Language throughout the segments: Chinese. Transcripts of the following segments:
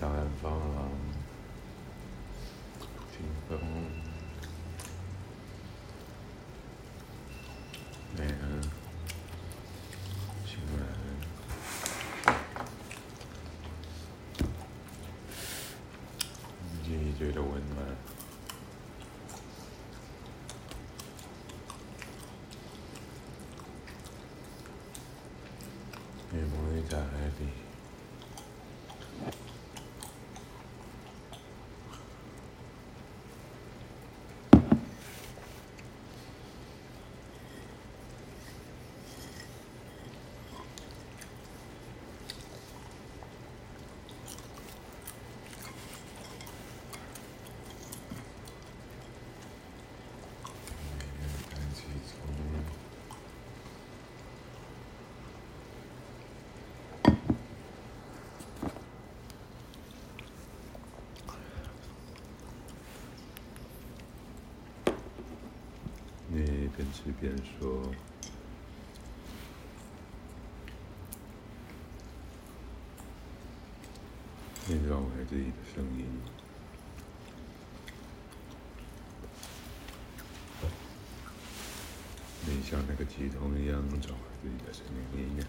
找人幫忙，轉工咩啊？算啦，唔知最到揾嘛〜Memory diary. 随便说，你找来自己的声音，你像那个鸡同一样找回自己的声音一样，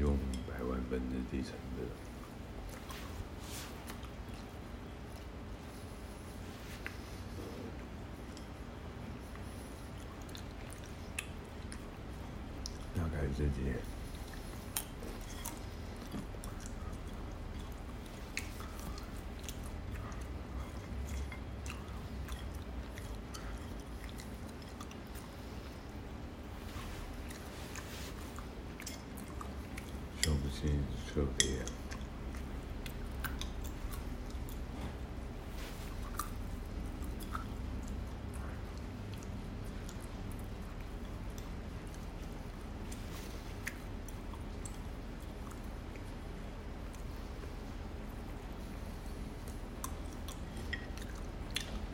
用百万分之几层的。手机，手机设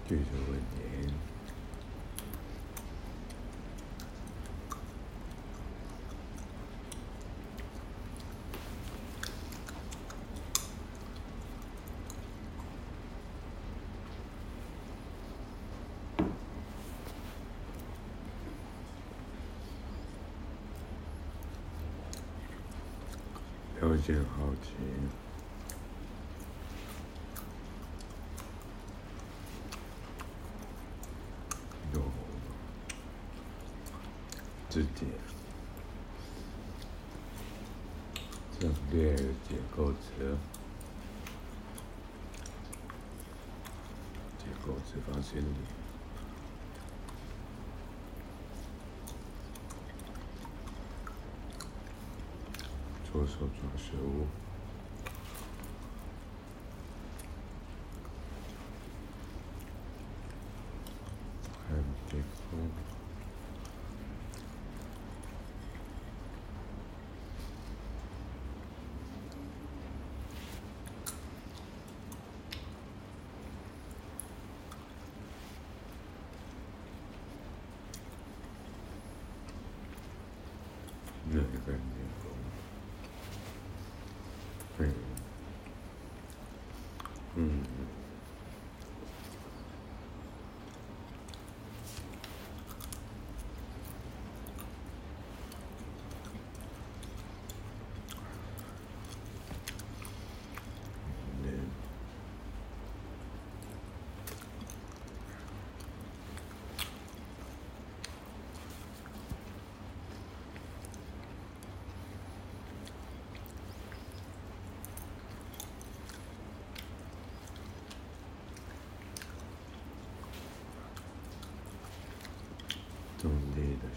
这个问题。条件好奇。自己，正面解构词，解构词放心里，左手抓食物。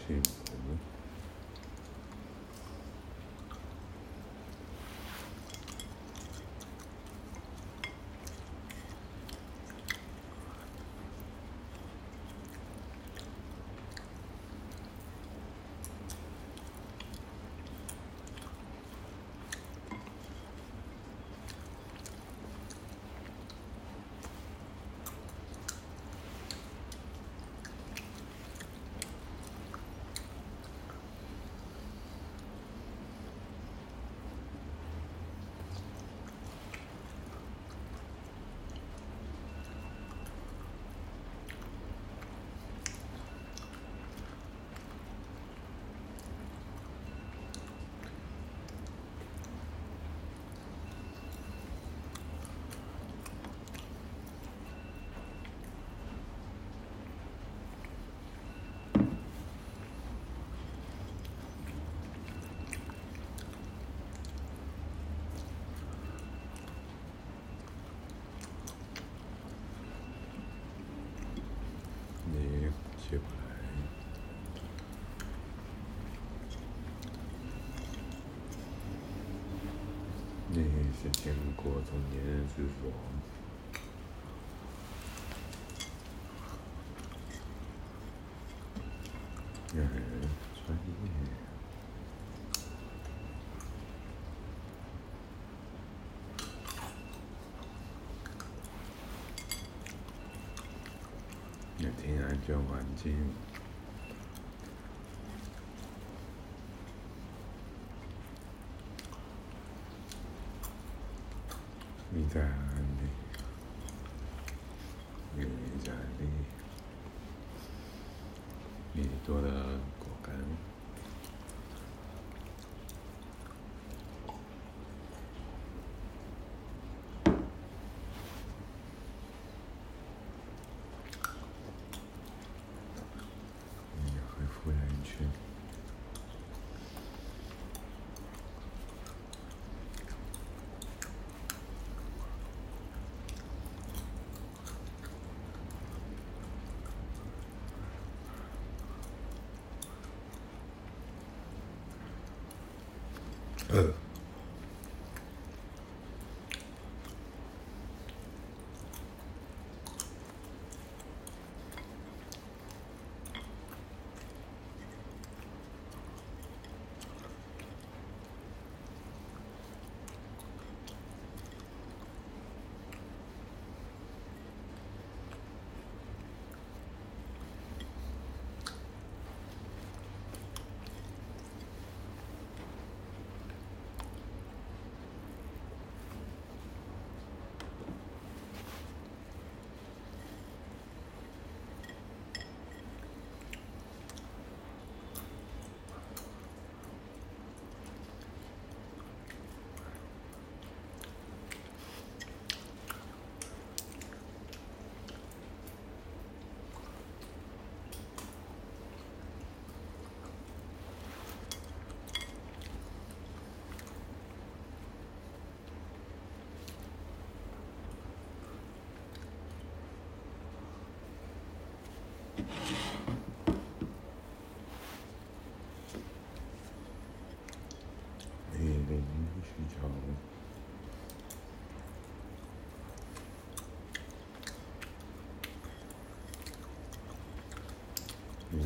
şey 过中年舒服，也是创业。要天然环境。你在哪里？你在哪？里？你多的。Uh.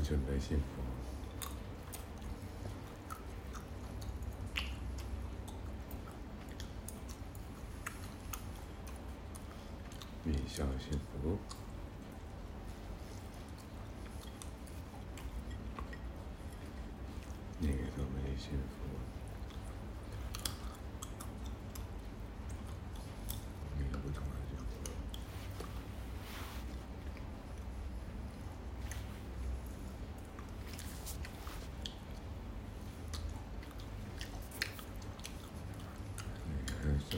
准备幸福你想幸福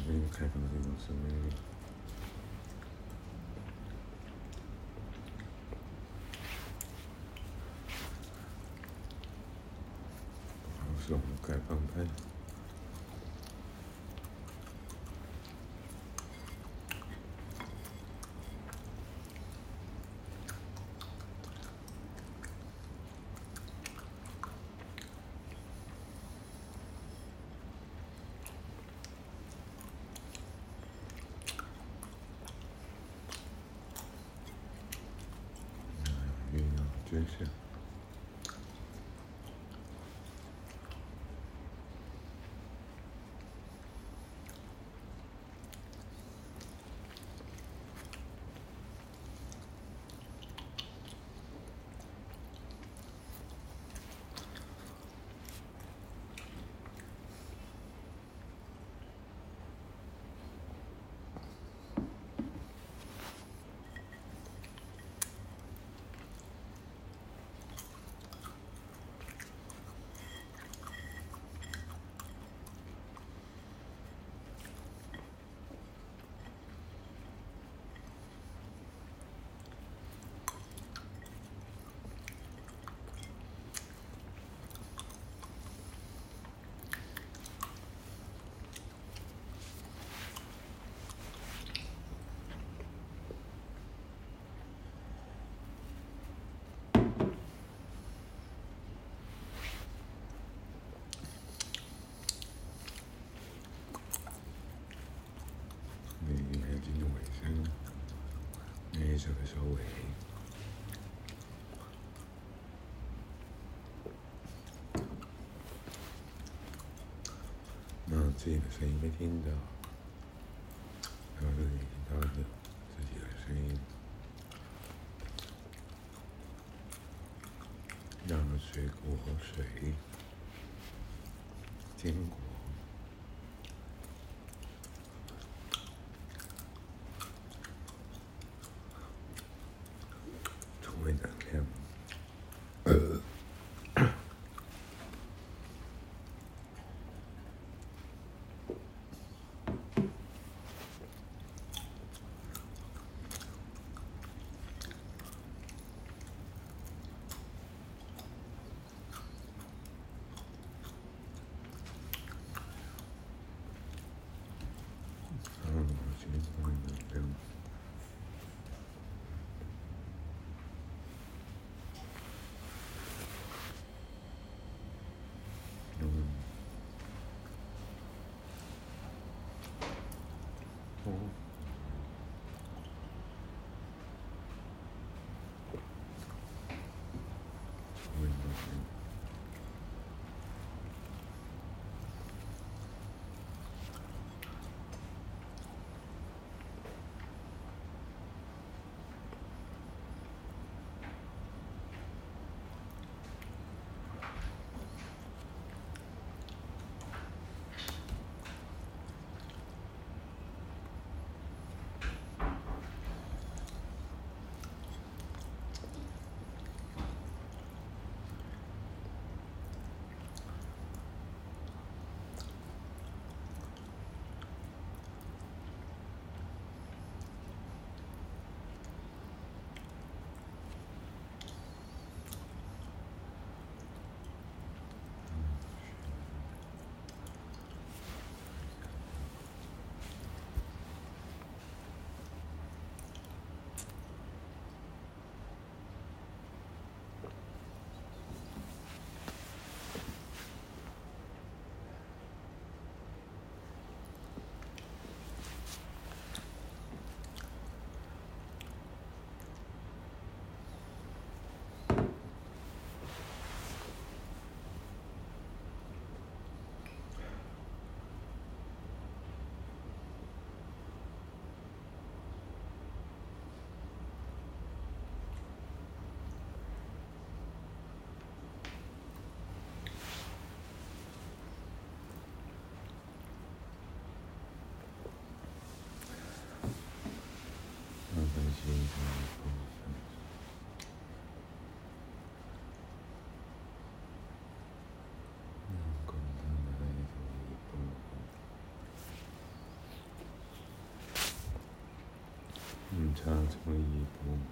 没有开放这种司，那个。真是。of us already. Nancy was even in the 常常一不。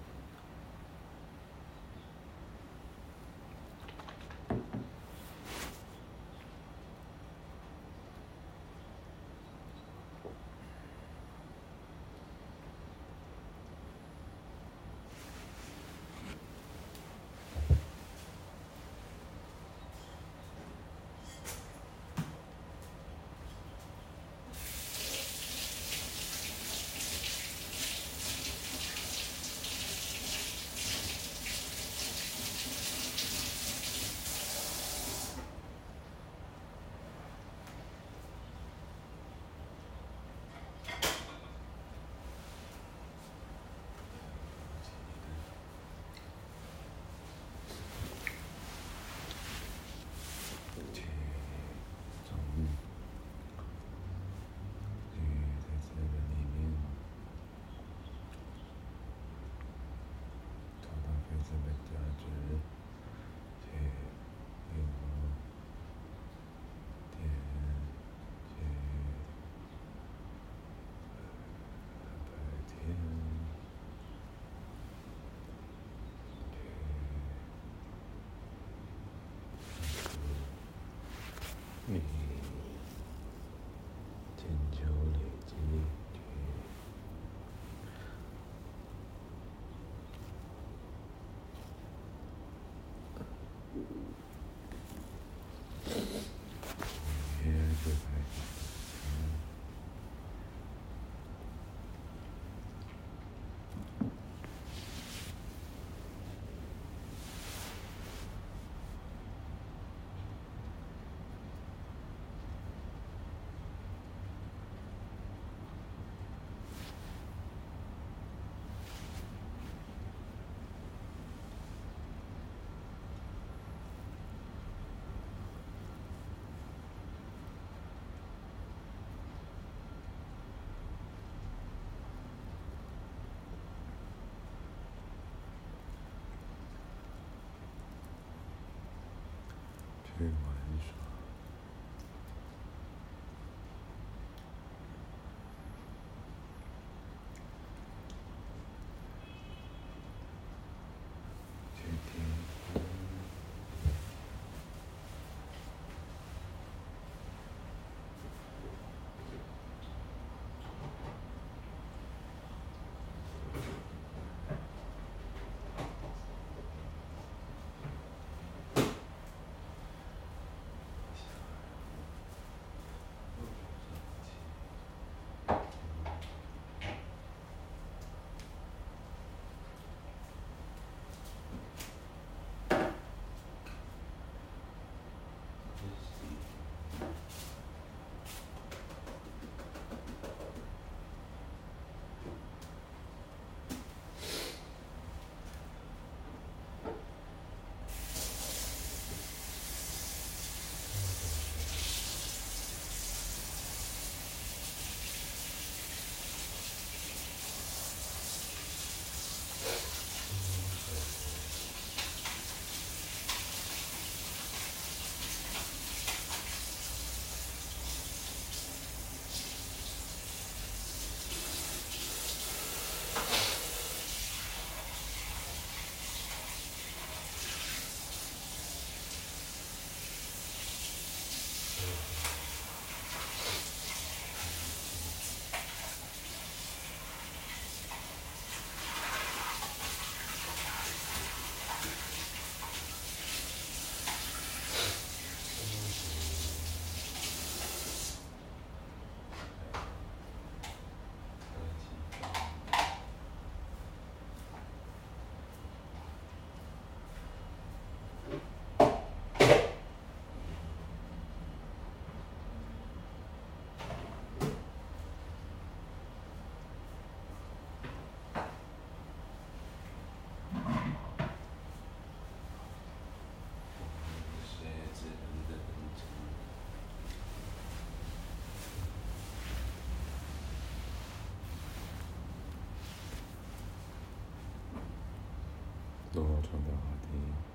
重的话题。